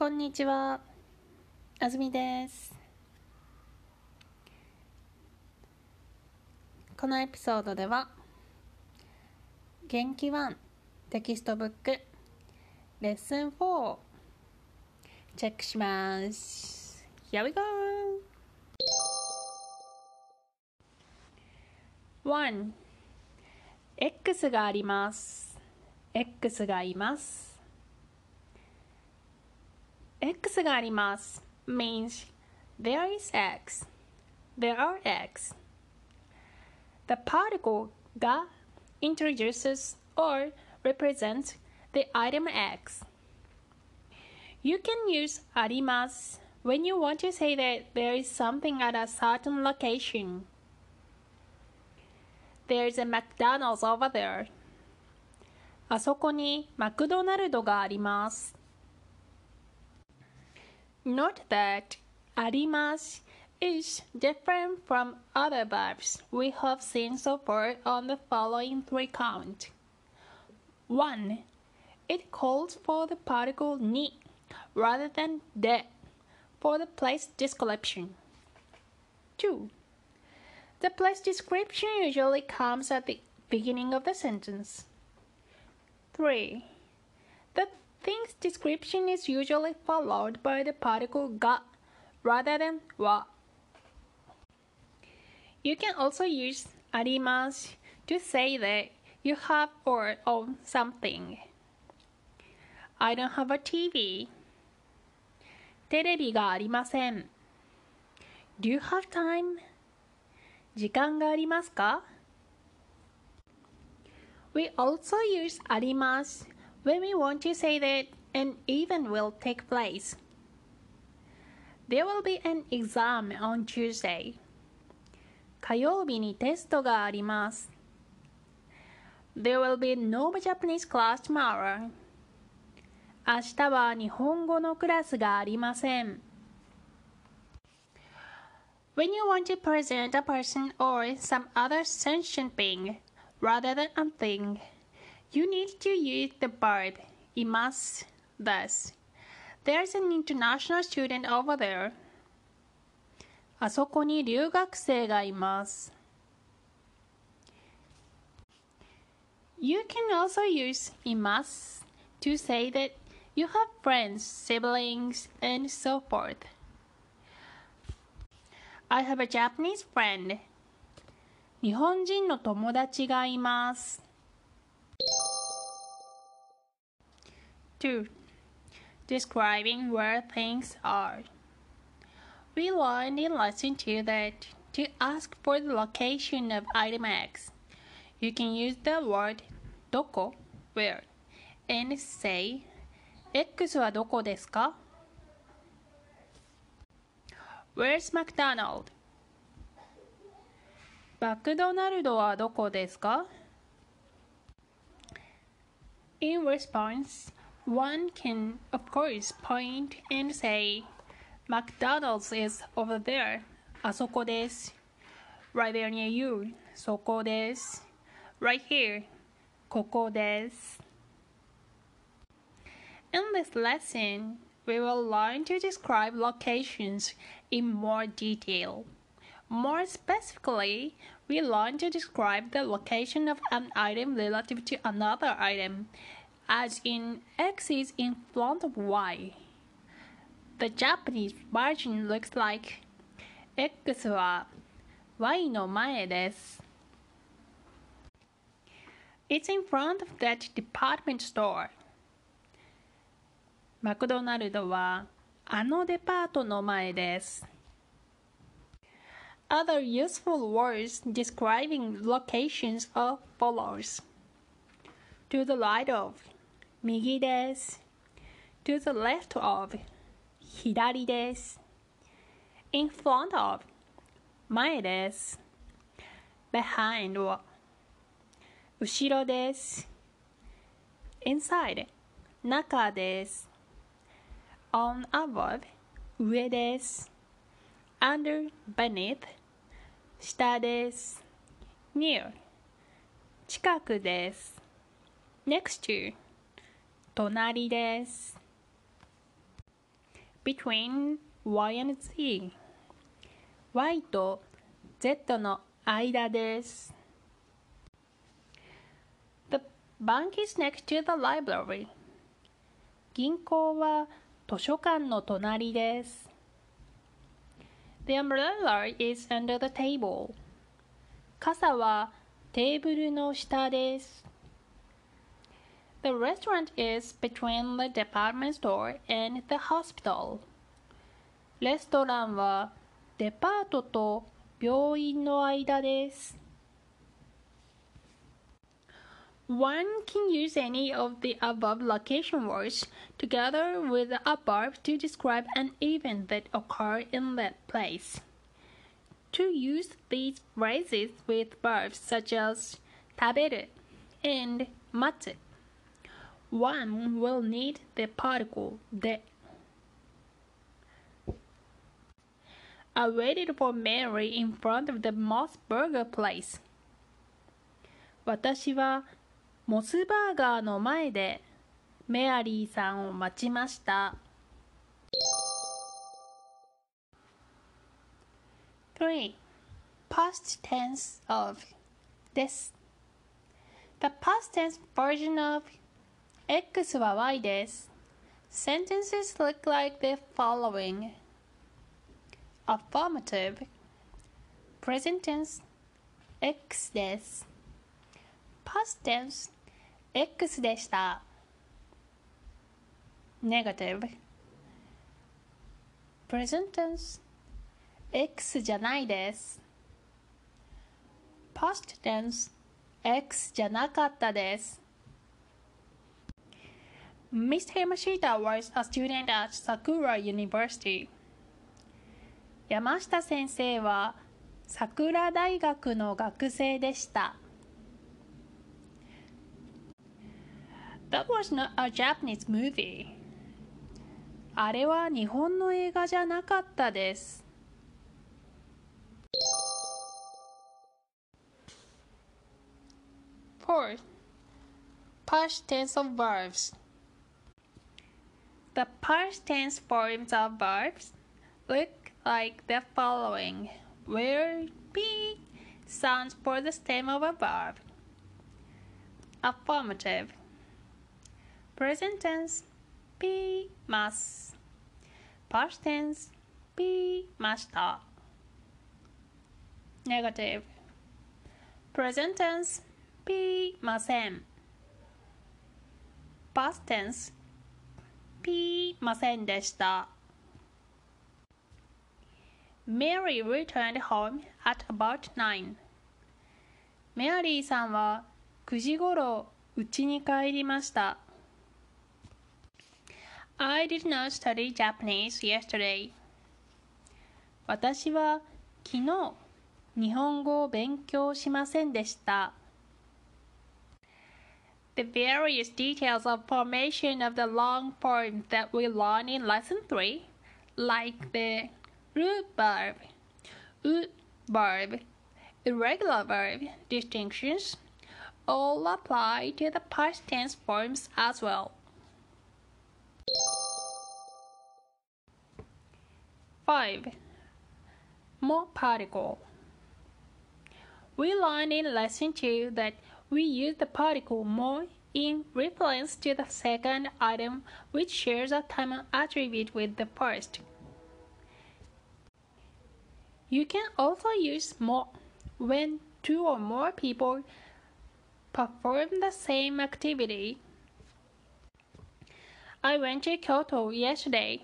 こんにちは。あずみです。このエピソードでは、元気ワンテキストブックレッスン4をチェックします。Here we go! 1 X があります。X がいます。X があります means there is X. There are X. The particle が introduces or represents the item X. You can use あります when you want to say that there is something at a certain location. There's a McDonald's over there. あそこにマクドナルドがあります。 Note that arimas is different from other verbs we have seen so far on the following three count. 1. It calls for the particle ni rather than de for the place description. 2. The place description usually comes at the beginning of the sentence. 3. The thing's description is usually followed by the particle ga rather than wa. You can also use あります to say that you have or own something. I don't have a TV. テレビがありません。Do you have time? 時間がありますか We also use あります when we want to say that an event will take place. There will be an exam on Tuesday. 火曜日にテストがあります。There will be no Japanese class tomorrow. 明日は日本語のクラスがありません。When you want to present a person or some other sentient being rather than a thing, you need to use the verb います。Thus, there's an international student over there. あそこに留学生がいます。You can also use います to say that you have friends, siblings, and so forth. I have a Japanese friend. 日本人の友達がいます。 2. Describing where things are. We learned in lesson 2 that to ask for the location of item X, you can use the word どこ where and say X はどこですか Where's McDonald? マクドナルドはどこですか In response, one can, of course, point and say, McDonald's is over there. あそこです。Right there near you. そこです。Right here. ここです。In this lesson, we will learn to describe locations in more detail. More specifically, we learn to describe the location of an item relative to another item, as in X is in front of Y. The Japanese version looks like X は Y の前です。It's in front of that department store. マクドナルドはあのデパートの前です。Other useful words describing locations are follows. To the right of 右です。To the left of 左です。In front of 前です。Behind は後ろです。Inside 中です。On above 上です。Under beneath 下です。Near 近くです。Next to 隣です。between Y and Z Y と Z の間です The bank is next to the library 銀行は図書館の隣です The umbrella is under the table 傘はテーブルの下です The restaurant is between the department store and the hospital. レストランはデパートと病院の間です。One can use any of the above location words together with the above to describe an event that occurred in that place. To use these phrases with verbs such as 食べる and 待つ one will need the particle de I waited for Mary in front of the MOS Burger Place. 私はモスバーガーの前でメアリーさんを待ちました。3. Past tense of this. The past tense version of X は Y です。Sentences look like the following Affirmative Present tense X です。Past tense X でした。Negative Present tense X じゃないです。Past tense X じゃなかったです。 Mr. Yamashita was a student at Sakura University. 山下先生は桜大学の学生でした。That was not a Japanese movie. あれは日本の映画じゃなかったです。Fourth, past tense of verbs. The past tense forms of verbs look like the following, where P stands for the stem of a verb. Affirmative. Present tense, P must. Past tense, P must. Negative. Present tense, P mustn't. Past tense, ピーませんでした。Mary returned home at about nine. メアリーさんは9時ごろ家に帰りました。I did not study Japanese yesterday. 私は昨日日本語を勉強しませんでした。The various details of formation of the long form that we learn in lesson 3, like the root verb, ut verb, irregular verb distinctions, all apply to the past tense forms as well. 5. Mo particle. We learned in lesson 2 that we use the particle mo in reference to the second item, which shares a time attribute with the first. You can also use mo when two or more people perform the same activity. I went to Kyoto yesterday.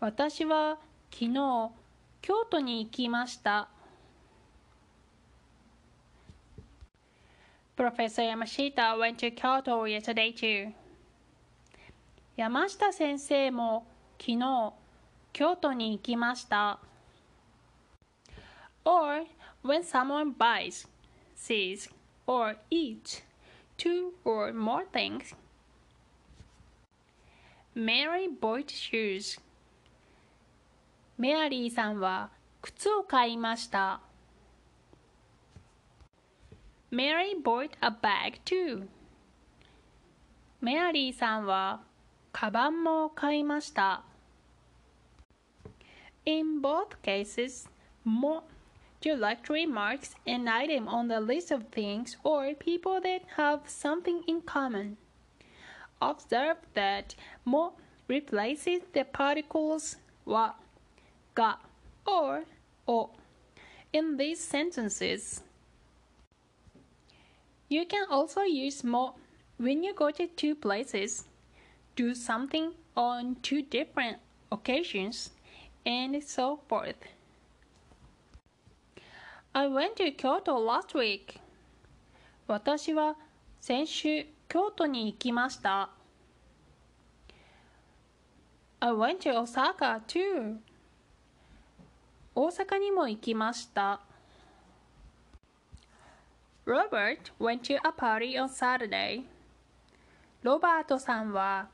私は昨日京都に行きました。Professor Yamashita went to Kyoto yesterday too. 山下先生も昨日京都に行きました。Or when someone buys, sees, or eats two or more things. Mary bought shoes. メアリーさんは靴を買いました。Mary bought a bag too. メアリーさんはカバンも買いました。In both cases, mo directory marks an item on the list of things or people that have something in common. Observe that mo replaces the particles wa, ga, or o in these sentences. You can also use mo when you go to two places, do something on two different occasions, and so forth. I went to Kyoto last week. 私は先週京都に行きました。I went to Osaka too. 大阪にも行きました。Robert went to a party on Saturday. ロバートさんは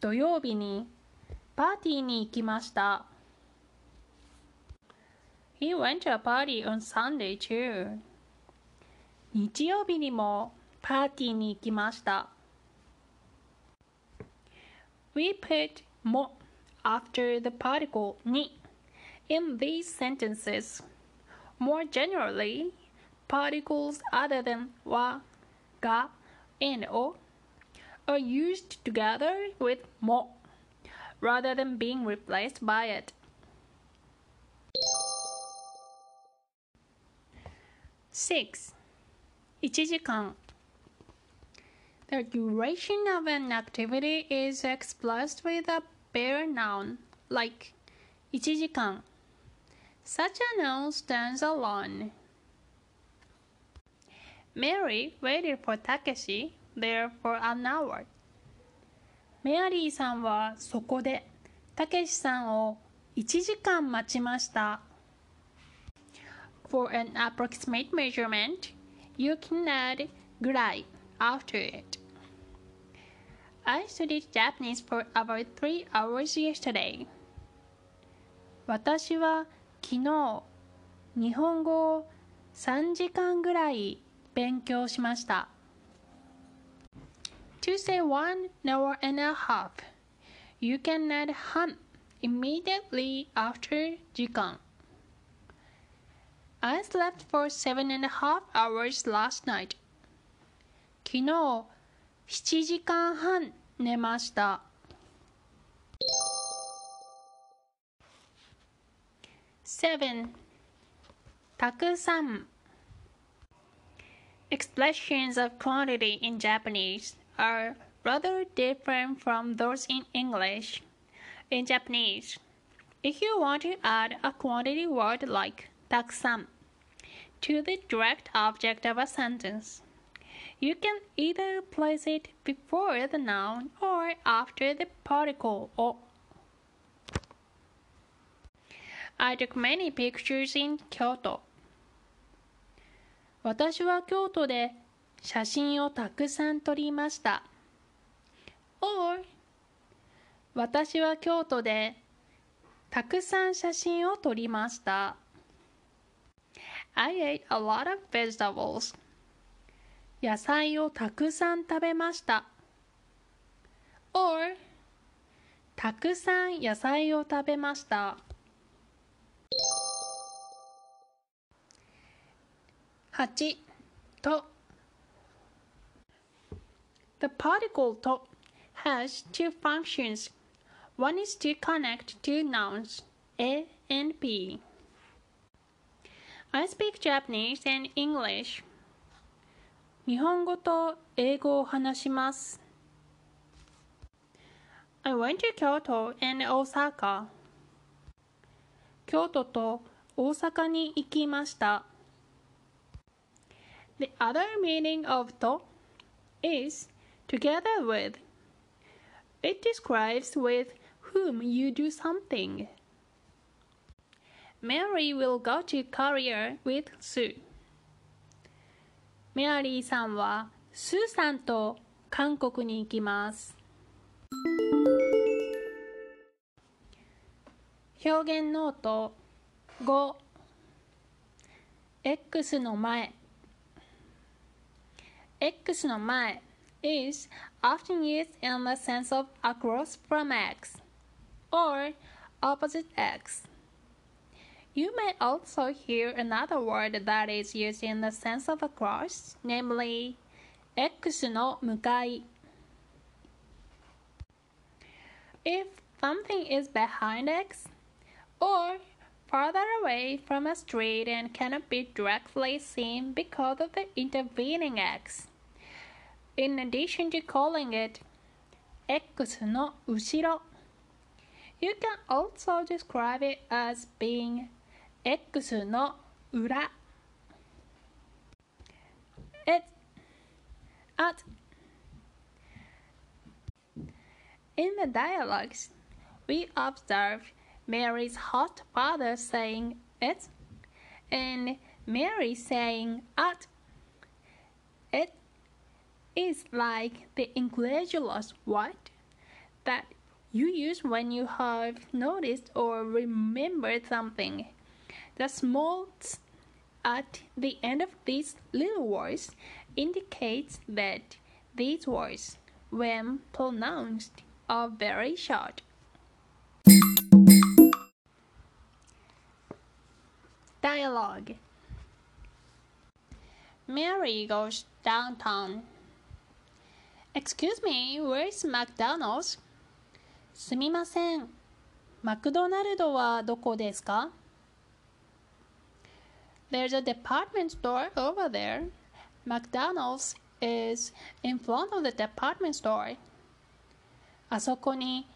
土曜日にパーティーに行きました。He went to a party on Sunday too. 日曜日にもパーティーに行きました。We put mo after the particle ni in these sentences. More generally, particles other than wa, ga, and o are used together with mo rather than being replaced by it. Six, 1時間 The duration of an activity is expressed with a bare noun, like 1時間 Such a noun stands alone. Mary waited for Takeshi there for an hour. メアリーさんはそこでたけしさんを1時間待ちました。For an approximate measurement, you can add ぐらい after it. I studied Japanese for about three hours yesterday. 私は昨日日本語を3時間ぐらい勉強しました。To say one hour and a half, you can add 半 immediately after 時間。I slept for seven and a half hours last night. 昨日7時間半寝ました。Seven たくさん Expressions of quantity in Japanese are rather different from those in English. In Japanese, if you want to add a quantity word like takusan to the direct object of a sentence, you can either place it before the noun or after the particle or I took many pictures in Kyoto. 私は京都で写真をたくさん撮りました。or 私は京都でたくさん写真を撮りました。I ate a lot of vegetables. 野菜をたくさん食べました。or たくさん野菜を食べました。8と The particle to has two functions. One is to connect two nouns, A and B. I speak Japanese and English. 日本語と英語を話します。I went to Kyoto and Osaka. 京都と大阪に行きました。The other meaning of と is together with. It describes with whom you do something. Mary will go to Korea with Sue. メアリーさんはスーさんと韓国に行きます。表現ノート5 X の前 X no is often used in the sense of across from X or opposite X. You may also hear another word that is used in the sense of across, namely X no Mukai. If something is behind X or farther away from a street and cannot be directly seen because of the intervening X. In addition to calling it X no Ushiro, you can also describe it as being X no Ura. It, at In the dialogues, we observe Mary's hot father saying it and Mary saying at is like the incredulous what that you use when you have noticed or remembered something. The small at the end of these little words indicates that these words, when pronounced, are very short. Dialogue Mary goes downtown. Excuse me, where's McDonald's? すみません。マクドナルドはどこですか There's a department store over there. McDonald's is in front of the department store. あそこに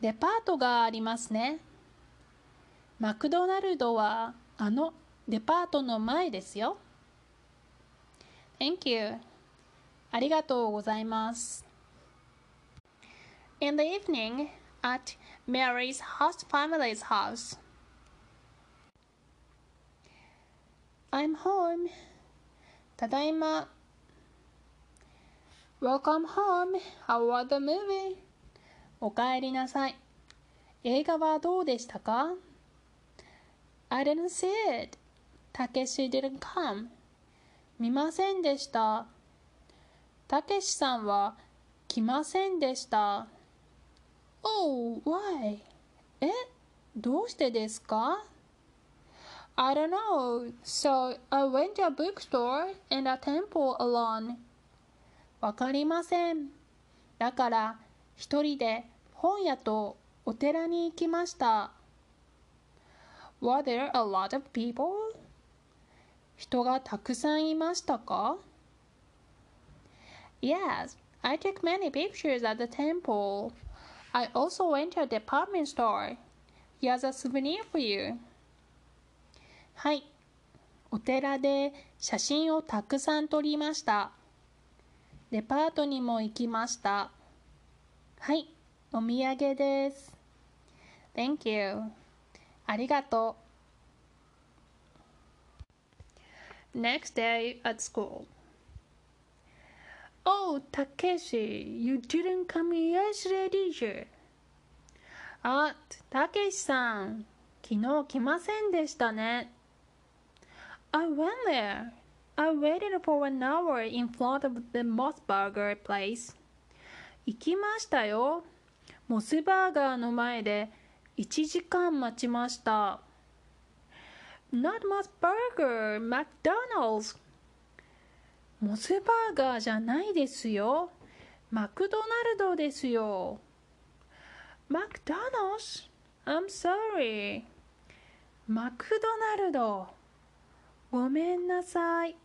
デパートがありますね。マクドナルドはあのデパートの前ですよ。Thank you. ありがとうございます。In the evening, at Mary's host family's house. I'm home. ただいま。Welcome home. How was the movie? おかえりなさい。映画はどうでしたか ?I didn't see it. たけし didn't come. 見ませんでした。たけしさんは来ませんでした。Oh, why? えどうしてですか I don't know. So I went to a bookstore and a temple alone. わかりません。だから一人で本屋とお寺に行きました。Were there a lot of people? 人がたくさんいましたか Yes, I took many pictures at the temple. I also went to a department store. Here's a souvenir for you. はい。お寺で写真をたくさん撮りました。デパートにも行きました。はい。お土産です。Thank you. ありがとう。Next day at school. Oh, Takeshi, you didn't come yesterday, did you? あ、たけしさん、昨日来ませんでしたね。I went there. I waited for an hour in front of the Mossburger place. 行きましたよ。モスバーガーの前で1時間待ちました。Not Mossburger, McDonald's. モスバーガーじゃないですよ。マクドナルドですよ。マクドナス I'm sorry. マクドナルド。ごめんなさい。